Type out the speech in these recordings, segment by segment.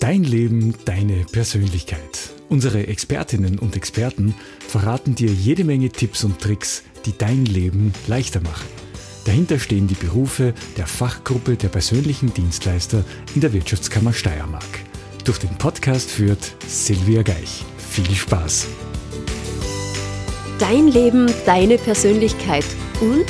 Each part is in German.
Dein Leben, deine Persönlichkeit. Unsere Expertinnen und Experten verraten dir jede Menge Tipps und Tricks, die dein Leben leichter machen. Dahinter stehen die Berufe der Fachgruppe der persönlichen Dienstleister in der Wirtschaftskammer Steiermark. Durch den Podcast führt Silvia Geich. Viel Spaß! Dein Leben, deine Persönlichkeit und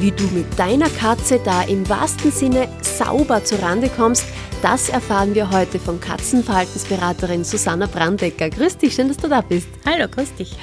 wie du mit deiner Katze da im wahrsten Sinne sauber zurande kommst, das erfahren wir heute von Katzenverhaltensberaterin Susanna Brandecker. Grüß dich, schön, dass du da bist. Hallo, grüß dich.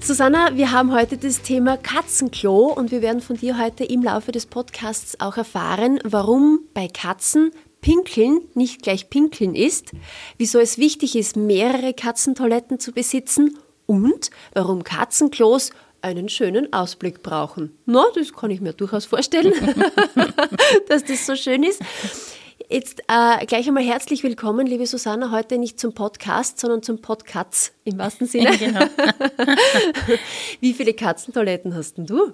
Susanna, wir haben heute das Thema Katzenklo und wir werden von dir heute im Laufe des Podcasts auch erfahren, warum bei Katzen Pinkeln nicht gleich Pinkeln ist, wieso es wichtig ist, mehrere Katzentoiletten zu besitzen und warum Katzenklos einen schönen Ausblick brauchen. Na, das kann ich mir durchaus vorstellen, dass das so schön ist. Jetzt äh, gleich einmal herzlich willkommen, liebe Susanna, heute nicht zum Podcast, sondern zum Podcasts im wahrsten Sinne. Genau. Wie viele Katzentoiletten hast denn du?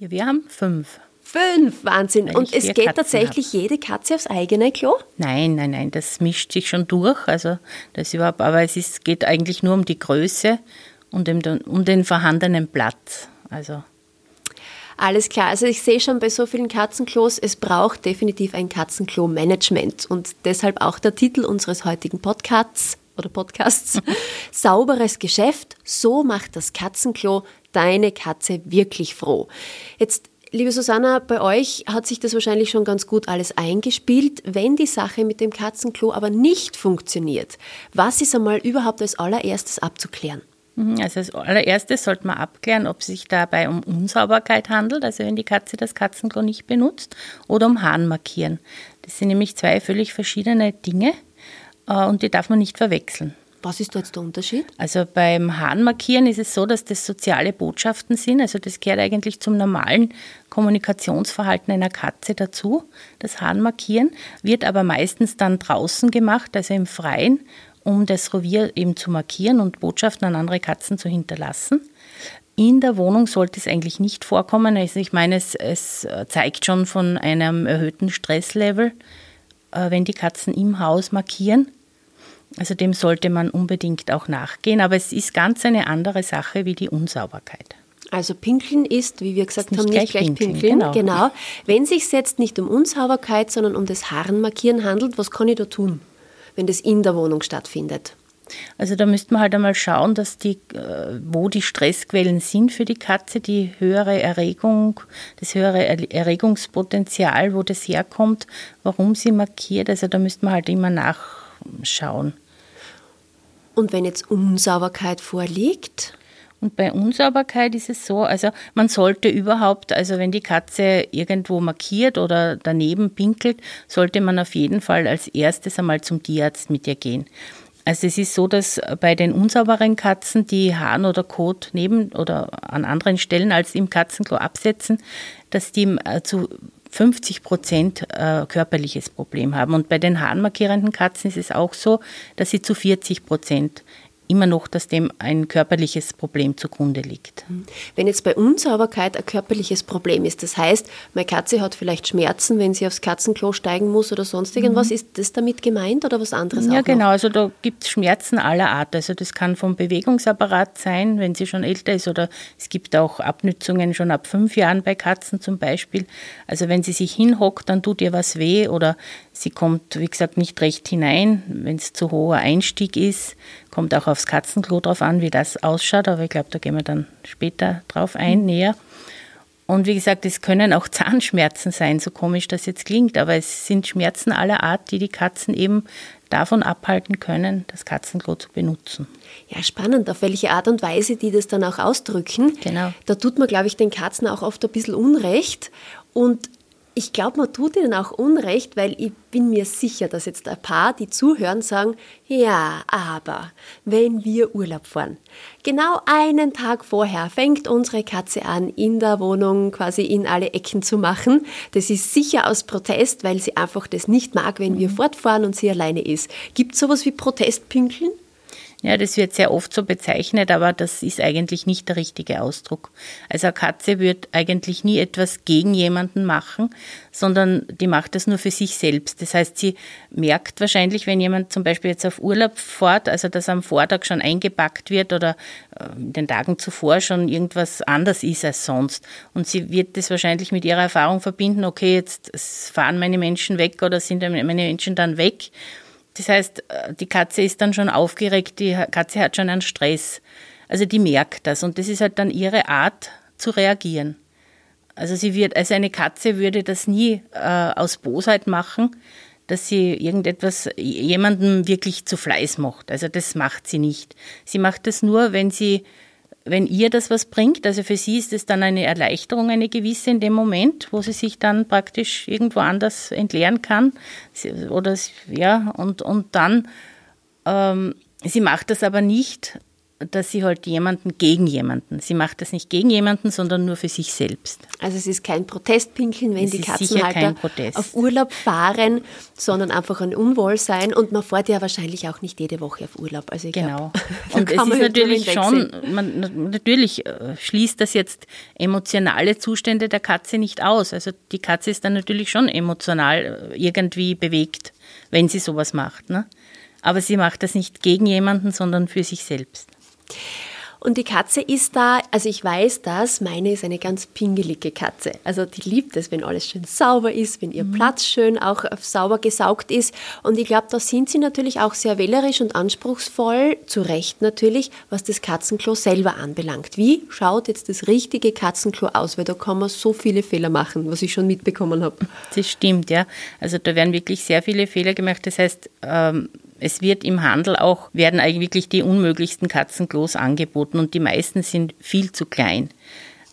Ja, wir haben fünf. Fünf, Wahnsinn. Und es geht Katzen tatsächlich hab. jede Katze aufs eigene Klo? Nein, nein, nein, das mischt sich schon durch. Also das überhaupt, aber es ist, geht eigentlich nur um die Größe und um den, um den vorhandenen Platz. Also alles klar. Also ich sehe schon bei so vielen Katzenklos, es braucht definitiv ein Katzenklo-Management. Und deshalb auch der Titel unseres heutigen Podcasts oder Podcasts. Sauberes Geschäft, so macht das Katzenklo deine Katze wirklich froh. Jetzt Liebe Susanna, bei euch hat sich das wahrscheinlich schon ganz gut alles eingespielt. Wenn die Sache mit dem Katzenklo aber nicht funktioniert, was ist einmal überhaupt als allererstes abzuklären? Mhm, also als allererstes sollte man abklären, ob es sich dabei um Unsauberkeit handelt, also wenn die Katze das Katzenklo nicht benutzt, oder um Hahn markieren. Das sind nämlich zwei völlig verschiedene Dinge äh, und die darf man nicht verwechseln. Was ist da jetzt der Unterschied? Also beim Hahnmarkieren ist es so, dass das soziale Botschaften sind. Also das gehört eigentlich zum normalen Kommunikationsverhalten einer Katze dazu. Das Hahnmarkieren wird aber meistens dann draußen gemacht, also im Freien um das Revier eben zu markieren und Botschaften an andere Katzen zu hinterlassen. In der Wohnung sollte es eigentlich nicht vorkommen. Also ich meine, es, es zeigt schon von einem erhöhten Stresslevel, äh, wenn die Katzen im Haus markieren. Also dem sollte man unbedingt auch nachgehen. Aber es ist ganz eine andere Sache wie die Unsauberkeit. Also Pinkeln ist, wie wir gesagt nicht haben, nicht gleich, Pinkeln. Pinkeln. Genau. genau. Wenn es sich jetzt nicht um Unsauberkeit, sondern um das Haarenmarkieren handelt, was kann ich da tun? Wenn das in der Wohnung stattfindet? Also da müsste man halt einmal schauen, dass die, äh, wo die Stressquellen sind für die Katze, die höhere Erregung, das höhere Erregungspotenzial, wo das herkommt, warum sie markiert. Also da müsste man halt immer nachschauen. Und wenn jetzt Unsauberkeit vorliegt? Und bei Unsauberkeit ist es so, also man sollte überhaupt, also wenn die Katze irgendwo markiert oder daneben pinkelt, sollte man auf jeden Fall als erstes einmal zum Tierarzt mit ihr gehen. Also es ist so, dass bei den unsauberen Katzen, die Hahn oder Kot neben oder an anderen Stellen als im Katzenklo absetzen, dass die äh, zu 50 Prozent äh, körperliches Problem haben. Und bei den hahnmarkierenden Katzen ist es auch so, dass sie zu 40 Prozent immer noch, dass dem ein körperliches Problem zugrunde liegt. Wenn jetzt bei Unsauberkeit ein körperliches Problem ist, das heißt, meine Katze hat vielleicht Schmerzen, wenn sie aufs Katzenklo steigen muss oder sonst irgendwas, mhm. ist das damit gemeint oder was anderes? Ja, genau. Noch? Also da gibt es Schmerzen aller Art. Also das kann vom Bewegungsapparat sein, wenn sie schon älter ist, oder es gibt auch Abnützungen schon ab fünf Jahren bei Katzen zum Beispiel. Also wenn sie sich hinhockt, dann tut ihr was weh oder sie kommt, wie gesagt, nicht recht hinein, wenn es zu hoher Einstieg ist. Kommt auch aufs Katzenklo drauf an, wie das ausschaut, aber ich glaube, da gehen wir dann später drauf ein, mhm. näher. Und wie gesagt, es können auch Zahnschmerzen sein, so komisch das jetzt klingt, aber es sind Schmerzen aller Art, die die Katzen eben davon abhalten können, das Katzenklo zu benutzen. Ja, spannend, auf welche Art und Weise die das dann auch ausdrücken. Genau. Da tut man, glaube ich, den Katzen auch oft ein bisschen Unrecht. Und ich glaube, man tut ihnen auch Unrecht, weil ich bin mir sicher, dass jetzt ein paar, die zuhören, sagen, ja, aber wenn wir Urlaub fahren, genau einen Tag vorher fängt unsere Katze an, in der Wohnung quasi in alle Ecken zu machen. Das ist sicher aus Protest, weil sie einfach das nicht mag, wenn wir mhm. fortfahren und sie alleine ist. Gibt es sowas wie Protestpünkeln? Ja, das wird sehr oft so bezeichnet, aber das ist eigentlich nicht der richtige Ausdruck. Also eine Katze wird eigentlich nie etwas gegen jemanden machen, sondern die macht das nur für sich selbst. Das heißt, sie merkt wahrscheinlich, wenn jemand zum Beispiel jetzt auf Urlaub fährt, also dass am Vortag schon eingepackt wird oder äh, in den Tagen zuvor schon irgendwas anders ist als sonst. Und sie wird das wahrscheinlich mit ihrer Erfahrung verbinden, okay, jetzt fahren meine Menschen weg oder sind meine Menschen dann weg. Das heißt, äh, die Katze ist dann schon aufgeregt, die Katze hat schon einen Stress. Also die merkt das und das ist halt dann ihre Art zu reagieren. Also sie wird, also eine Katze würde das nie äh, aus Bosheit machen, dass sie irgendetwas jemandem wirklich zu Fleiß macht. Also das macht sie nicht. Sie macht das nur, wenn sie wenn ihr das was bringt, also für sie ist es dann eine Erleichterung, eine gewisse in dem Moment, wo sie sich dann praktisch irgendwo anders entleeren kann. Oder ja, und, und dann, ähm, sie macht das aber nicht dass sie halt jemanden gegen jemanden. Sie macht das nicht gegen jemanden, sondern nur für sich selbst. Also es ist kein Protestpinkeln, wenn es die Katzenhalter auf Urlaub fahren, sondern einfach ein Unwohlsein. Und man fährt ja wahrscheinlich auch nicht jede Woche auf Urlaub. Also genau. Glaub, und es ist natürlich schon, man, natürlich äh, schließt das jetzt emotionale Zustände der Katze nicht aus. Also die Katze ist dann natürlich schon emotional äh, irgendwie bewegt, wenn sie sowas macht. Ne? Aber sie macht das nicht gegen jemanden, sondern für sich selbst. Und die Katze ist da, also ich weiß das, meine ist eine ganz pingelige Katze. Also die liebt es, wenn alles schön sauber ist, wenn ihr mhm. Platz schön auch sauber gesaugt ist. Und ich glaube, da sind sie natürlich auch sehr wählerisch und anspruchsvoll, zu Recht natürlich, was das Katzenklo selber anbelangt. Wie schaut jetzt das richtige Katzenklo aus? Weil da kann man so viele Fehler machen, was ich schon mitbekommen habe. Das stimmt, ja. Also da werden wirklich sehr viele Fehler gemacht. Das heißt, ähm es wird im Handel auch, werden eigentlich wirklich die unmöglichsten Katzenklos angeboten und die meisten sind viel zu klein.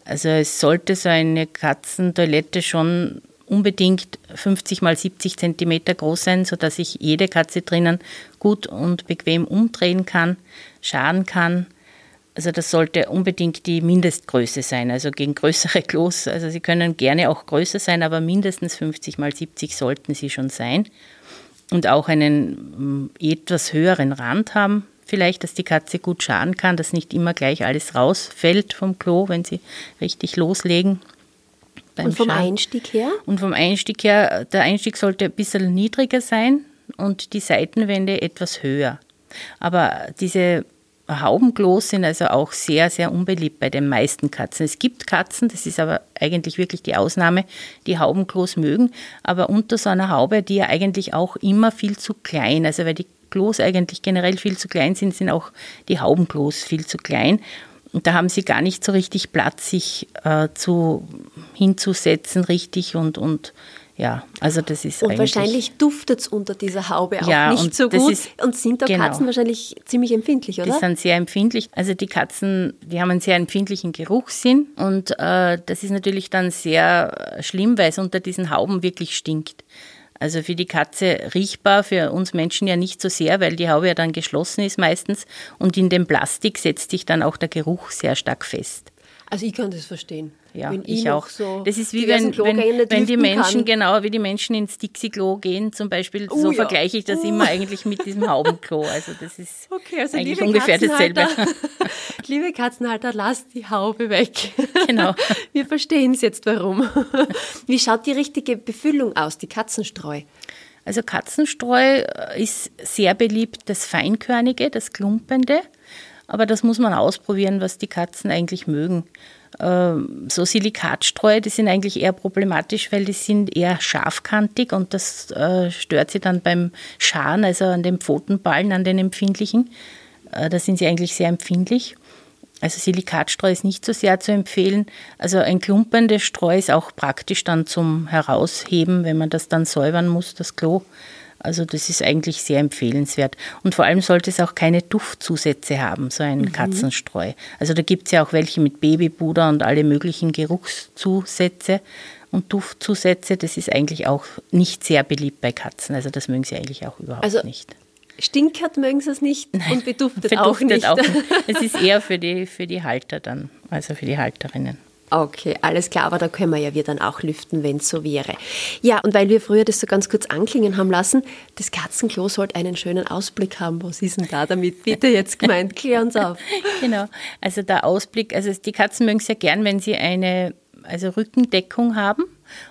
Also es sollte so eine Katzentoilette schon unbedingt 50 mal 70 Zentimeter groß sein, sodass ich jede Katze drinnen gut und bequem umdrehen kann, scharen kann. Also das sollte unbedingt die Mindestgröße sein, also gegen größere Klos. Also sie können gerne auch größer sein, aber mindestens 50 mal 70 sollten sie schon sein und auch einen mm, etwas höheren Rand haben, vielleicht, dass die Katze gut scharen kann, dass nicht immer gleich alles rausfällt vom Klo, wenn sie richtig loslegen. Und vom Scharen. Einstieg her? Und vom Einstieg her, der Einstieg sollte ein bisschen niedriger sein und die Seitenwände etwas höher. Aber diese Haubenklos sind also auch sehr, sehr unbeliebt bei den meisten Katzen. Es gibt Katzen, das ist aber eigentlich wirklich die Ausnahme, die Haubenklos mögen, aber unter so einer Haube, die ja eigentlich auch immer viel zu klein, also weil die Klos eigentlich generell viel zu klein sind, sind auch die Haubenklos viel zu klein. Und da haben sie gar nicht so richtig Platz, sich äh, zu, hinzusetzen richtig und, und ja, also das ist Und wahrscheinlich duftet es unter dieser Haube auch ja, nicht so gut. Ist, und sind da genau, Katzen wahrscheinlich ziemlich empfindlich, oder? Die sind sehr empfindlich. Also die Katzen, die haben einen sehr empfindlichen Geruchssinn und äh, das ist natürlich dann sehr schlimm, weil es unter diesen Hauben wirklich stinkt. Also für die Katze riechbar, für uns Menschen ja nicht so sehr, weil die Haube ja dann geschlossen ist meistens und in dem Plastik setzt sich dann auch der Geruch sehr stark fest. Also ich kann das verstehen. Ja, wenn ich, ich auch. So das ist wie wenn, wenn, wenn die Menschen, kann. genau, wie die Menschen ins Dixie-Klo gehen zum Beispiel, oh, so ja. vergleiche ich das uh. immer eigentlich mit diesem Haubenklo. Also das ist okay, also eigentlich ungefähr dasselbe. liebe Katzenhalter, lasst die Haube weg. Genau. Wir verstehen es jetzt, warum. Wie schaut die richtige Befüllung aus, die Katzenstreu? Also Katzenstreu ist sehr beliebt, das Feinkörnige, das Klumpende. Aber das muss man ausprobieren, was die Katzen eigentlich mögen. Ähm, so Silikatstreu, die sind eigentlich eher problematisch, weil die sind eher scharfkantig und das äh, stört sie dann beim Scharen, also an den Pfotenballen, an den empfindlichen. Äh, da sind sie eigentlich sehr empfindlich. Also Silikatstreu ist nicht so sehr zu empfehlen. Also ein klumpendes Streu ist auch praktisch dann zum Herausheben, wenn man das dann säubern muss, das Klo. Also das ist eigentlich sehr empfehlenswert. Und vor allem sollte es auch keine Duftzusätze haben, so ein mhm. Katzenstreu. Also da gibt es ja auch welche mit Babypuder und alle möglichen Geruchszusätze und Duftzusätze. Das ist eigentlich auch nicht sehr beliebt bei Katzen. Also das mögen sie eigentlich auch überhaupt also nicht. Stinkert mögen sie es nicht Nein, und beduftet, beduftet auch, nicht. auch nicht. Es ist eher für die, für die Halter dann, also für die Halterinnen. Okay, alles klar, aber da können wir ja wir dann auch lüften, wenn es so wäre. Ja, und weil wir früher das so ganz kurz anklingen haben lassen, das Katzenklo sollte einen schönen Ausblick haben. Was ist denn da damit bitte jetzt gemeint? Klär uns auf. Genau, also der Ausblick, also die Katzen mögen es ja gern, wenn sie eine also Rückendeckung haben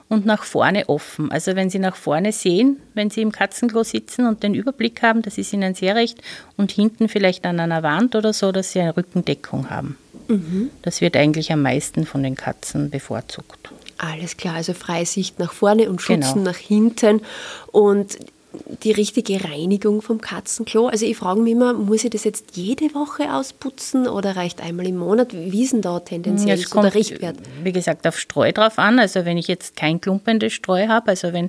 und nach vorne offen. Also wenn Sie nach vorne sehen, wenn Sie im Katzenklo sitzen und den Überblick haben, das ist Ihnen sehr recht, und hinten vielleicht an einer Wand oder so, dass Sie eine Rückendeckung haben. Mhm. Das wird eigentlich am meisten von den Katzen bevorzugt. Alles klar, also Freisicht nach vorne und Schützen genau. nach hinten. Und die richtige Reinigung vom Katzenklo? Also ich frage mich immer, muss ich das jetzt jede Woche ausputzen oder reicht einmal im Monat? Wie ist denn da tendenziell so kommt, der Richtwert? Wie gesagt, auf Streu drauf an. Also wenn ich jetzt kein klumpendes Streu habe, also wenn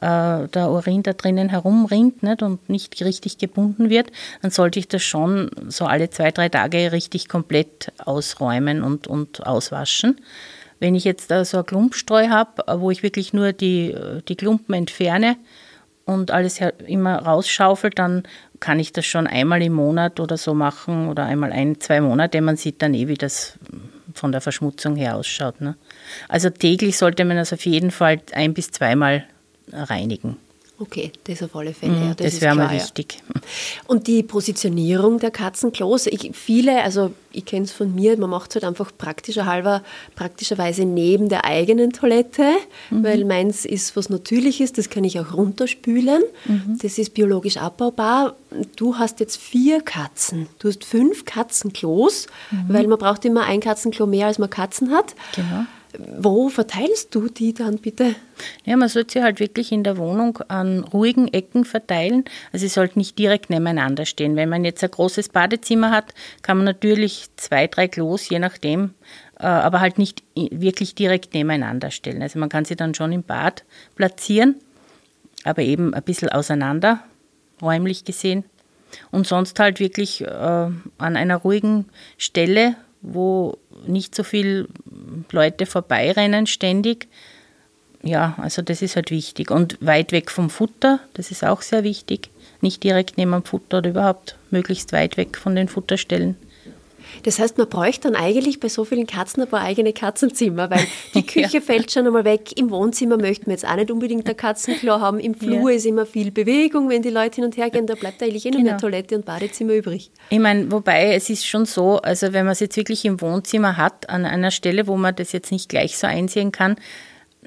äh, der Urin da drinnen herumrinnt nicht, und nicht richtig gebunden wird, dann sollte ich das schon so alle zwei, drei Tage richtig komplett ausräumen und, und auswaschen. Wenn ich jetzt so ein Klumpstreu habe, wo ich wirklich nur die, die Klumpen entferne, und alles immer rausschaufelt, dann kann ich das schon einmal im Monat oder so machen oder einmal ein, zwei Monate. Man sieht dann eh, wie das von der Verschmutzung her ausschaut. Ne? Also täglich sollte man das auf jeden Fall ein bis zweimal reinigen. Okay, das auf alle Fälle. Mhm, ja, das, das wäre mal wichtig. Und die Positionierung der Katzenklos, ich, viele, also ich kenne es von mir, man macht es halt einfach praktischer halber, praktischerweise neben der eigenen Toilette, mhm. weil meins ist was Natürliches, das kann ich auch runterspülen. Mhm. Das ist biologisch abbaubar. Du hast jetzt vier Katzen. Du hast fünf Katzenklos, mhm. weil man braucht immer ein Katzenklo mehr, als man Katzen hat. Genau. Wo verteilst du die dann bitte? Ja, man sollte sie halt wirklich in der Wohnung an ruhigen Ecken verteilen. Also sie sollten nicht direkt nebeneinander stehen. Wenn man jetzt ein großes Badezimmer hat, kann man natürlich zwei, drei Klos, je nachdem, äh, aber halt nicht wirklich direkt nebeneinander stellen. Also man kann sie dann schon im Bad platzieren, aber eben ein bisschen auseinander, räumlich gesehen. Und sonst halt wirklich äh, an einer ruhigen Stelle, wo nicht so viele Leute vorbeirennen ständig. Ja, also das ist halt wichtig. Und weit weg vom Futter, das ist auch sehr wichtig. Nicht direkt neben dem Futter oder überhaupt möglichst weit weg von den Futterstellen. Das heißt, man bräuchte dann eigentlich bei so vielen Katzen ein paar eigene Katzenzimmer, weil die Küche ja. fällt schon einmal weg. Im Wohnzimmer möchten wir jetzt auch nicht unbedingt ein Katzenklo haben. Im Flur ja. ist immer viel Bewegung, wenn die Leute hin und her gehen. Da bleibt eigentlich eh nur genau. mehr Toilette und Badezimmer übrig. Ich meine, wobei es ist schon so, also wenn man es jetzt wirklich im Wohnzimmer hat, an einer Stelle, wo man das jetzt nicht gleich so einsehen kann,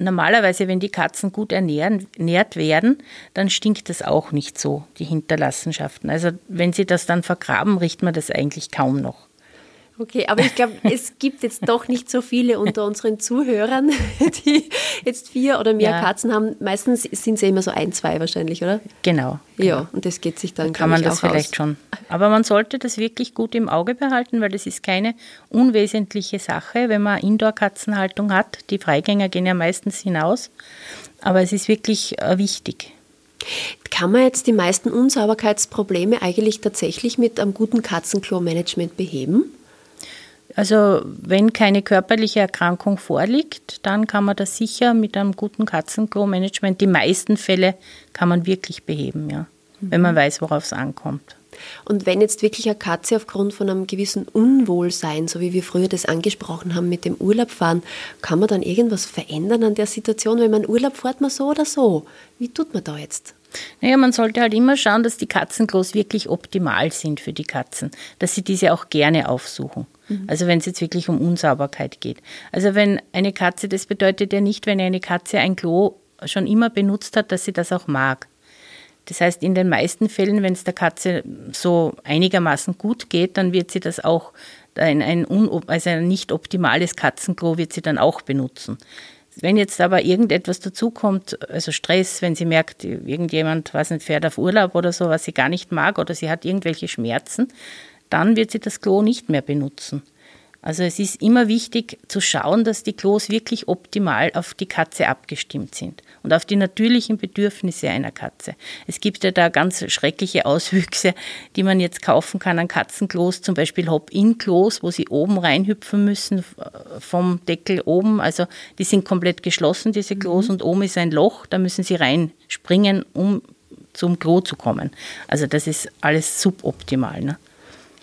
normalerweise, wenn die Katzen gut ernähren, ernährt werden, dann stinkt das auch nicht so, die Hinterlassenschaften. Also wenn sie das dann vergraben, riecht man das eigentlich kaum noch. Okay, aber ich glaube, es gibt jetzt doch nicht so viele unter unseren Zuhörern, die jetzt vier oder mehr ja. Katzen haben. Meistens sind es ja immer so ein, zwei wahrscheinlich, oder? Genau. genau. Ja, und das geht sich dann, da kann man das vielleicht aus. schon. Aber man sollte das wirklich gut im Auge behalten, weil das ist keine unwesentliche Sache, wenn man Indoor-Katzenhaltung hat. Die Freigänger gehen ja meistens hinaus, aber es ist wirklich äh, wichtig. Kann man jetzt die meisten Unsauberkeitsprobleme eigentlich tatsächlich mit einem guten Katzenklo-Management beheben? Also wenn keine körperliche Erkrankung vorliegt, dann kann man das sicher mit einem guten Katzenklo-Management, die meisten Fälle kann man wirklich beheben, ja, mhm. wenn man weiß, worauf es ankommt. Und wenn jetzt wirklich eine Katze aufgrund von einem gewissen Unwohlsein, so wie wir früher das angesprochen haben mit dem Urlaubfahren, kann man dann irgendwas verändern an der Situation? Wenn man Urlaub fährt, man so oder so. Wie tut man da jetzt? Naja, man sollte halt immer schauen, dass die Katzenklos wirklich optimal sind für die Katzen, dass sie diese auch gerne aufsuchen. Mhm. Also wenn es jetzt wirklich um Unsauberkeit geht. Also wenn eine Katze, das bedeutet ja nicht, wenn eine Katze ein Klo schon immer benutzt hat, dass sie das auch mag. Das heißt, in den meisten Fällen, wenn es der Katze so einigermaßen gut geht, dann wird sie das auch, ein, ein, also ein nicht optimales Katzenklo wird sie dann auch benutzen. Wenn jetzt aber irgendetwas dazukommt, also Stress, wenn sie merkt, irgendjemand, was nicht, fährt auf Urlaub oder so, was sie gar nicht mag oder sie hat irgendwelche Schmerzen, dann wird sie das Klo nicht mehr benutzen. Also es ist immer wichtig zu schauen, dass die Klos wirklich optimal auf die Katze abgestimmt sind und auf die natürlichen Bedürfnisse einer Katze. Es gibt ja da ganz schreckliche Auswüchse, die man jetzt kaufen kann an Katzenklos, zum Beispiel Hop-in-Klos, wo sie oben reinhüpfen müssen vom Deckel oben. Also die sind komplett geschlossen, diese Klos, mhm. und oben ist ein Loch, da müssen sie reinspringen, um zum Klo zu kommen. Also das ist alles suboptimal. Ne?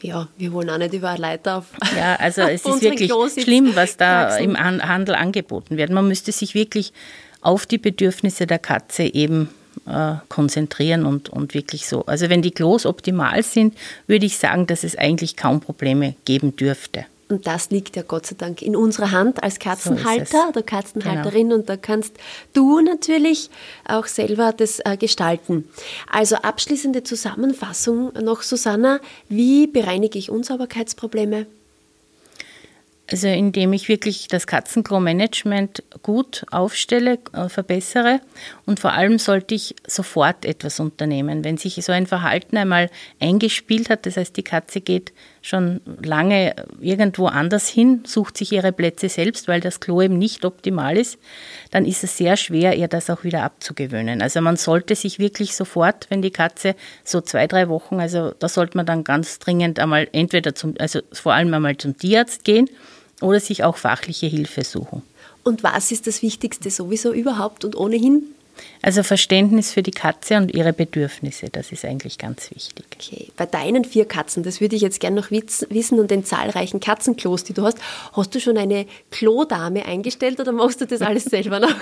Ja, wir wollen auch nicht über eine Leiter auf. Ja, also es ist wirklich schlimm, was da im Handel angeboten wird. Man müsste sich wirklich auf die Bedürfnisse der Katze eben äh, konzentrieren und, und wirklich so. Also wenn die Klos optimal sind, würde ich sagen, dass es eigentlich kaum Probleme geben dürfte. Und das liegt ja Gott sei Dank in unserer Hand als Katzenhalter so oder Katzenhalterin. Genau. Und da kannst du natürlich auch selber das äh, gestalten. Also abschließende Zusammenfassung noch, Susanna. Wie bereinige ich Unsauberkeitsprobleme? Also indem ich wirklich das Katzenklo-Management gut aufstelle, äh, verbessere und vor allem sollte ich sofort etwas unternehmen. Wenn sich so ein Verhalten einmal eingespielt hat, das heißt die Katze geht schon lange irgendwo anders hin, sucht sich ihre Plätze selbst, weil das Klo eben nicht optimal ist, dann ist es sehr schwer, ihr das auch wieder abzugewöhnen. Also man sollte sich wirklich sofort, wenn die Katze so zwei, drei Wochen, also da sollte man dann ganz dringend einmal entweder zum, also vor allem einmal zum Tierarzt gehen, oder sich auch fachliche Hilfe suchen. Und was ist das Wichtigste sowieso überhaupt und ohnehin? Also Verständnis für die Katze und ihre Bedürfnisse, das ist eigentlich ganz wichtig. Okay, bei deinen vier Katzen, das würde ich jetzt gerne noch wissen und den zahlreichen Katzenklos, die du hast, hast du schon eine Klodame eingestellt oder machst du das alles selber noch?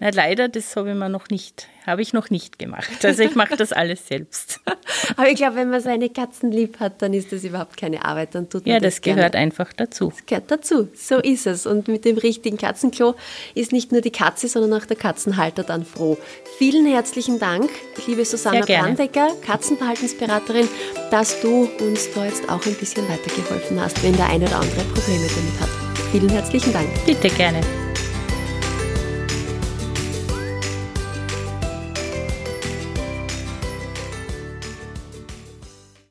Na, leider, das habe ich mir noch nicht, habe ich noch nicht gemacht. Also ich mache das alles selbst. Aber ich glaube, wenn man seine Katzen lieb hat, dann ist das überhaupt keine Arbeit, dann tut man Ja, das, das gehört gerne. einfach dazu. Das gehört dazu, so ist es. Und mit dem richtigen Katzenklo ist nicht nur die Katze, sondern auch der Katzenhalter dann froh. Vielen herzlichen Dank, liebe Susanna Brandecker, Katzenverhaltensberaterin, dass du uns da jetzt auch ein bisschen weitergeholfen hast, wenn der eine oder andere Probleme damit hat. Vielen herzlichen Dank. Bitte gerne.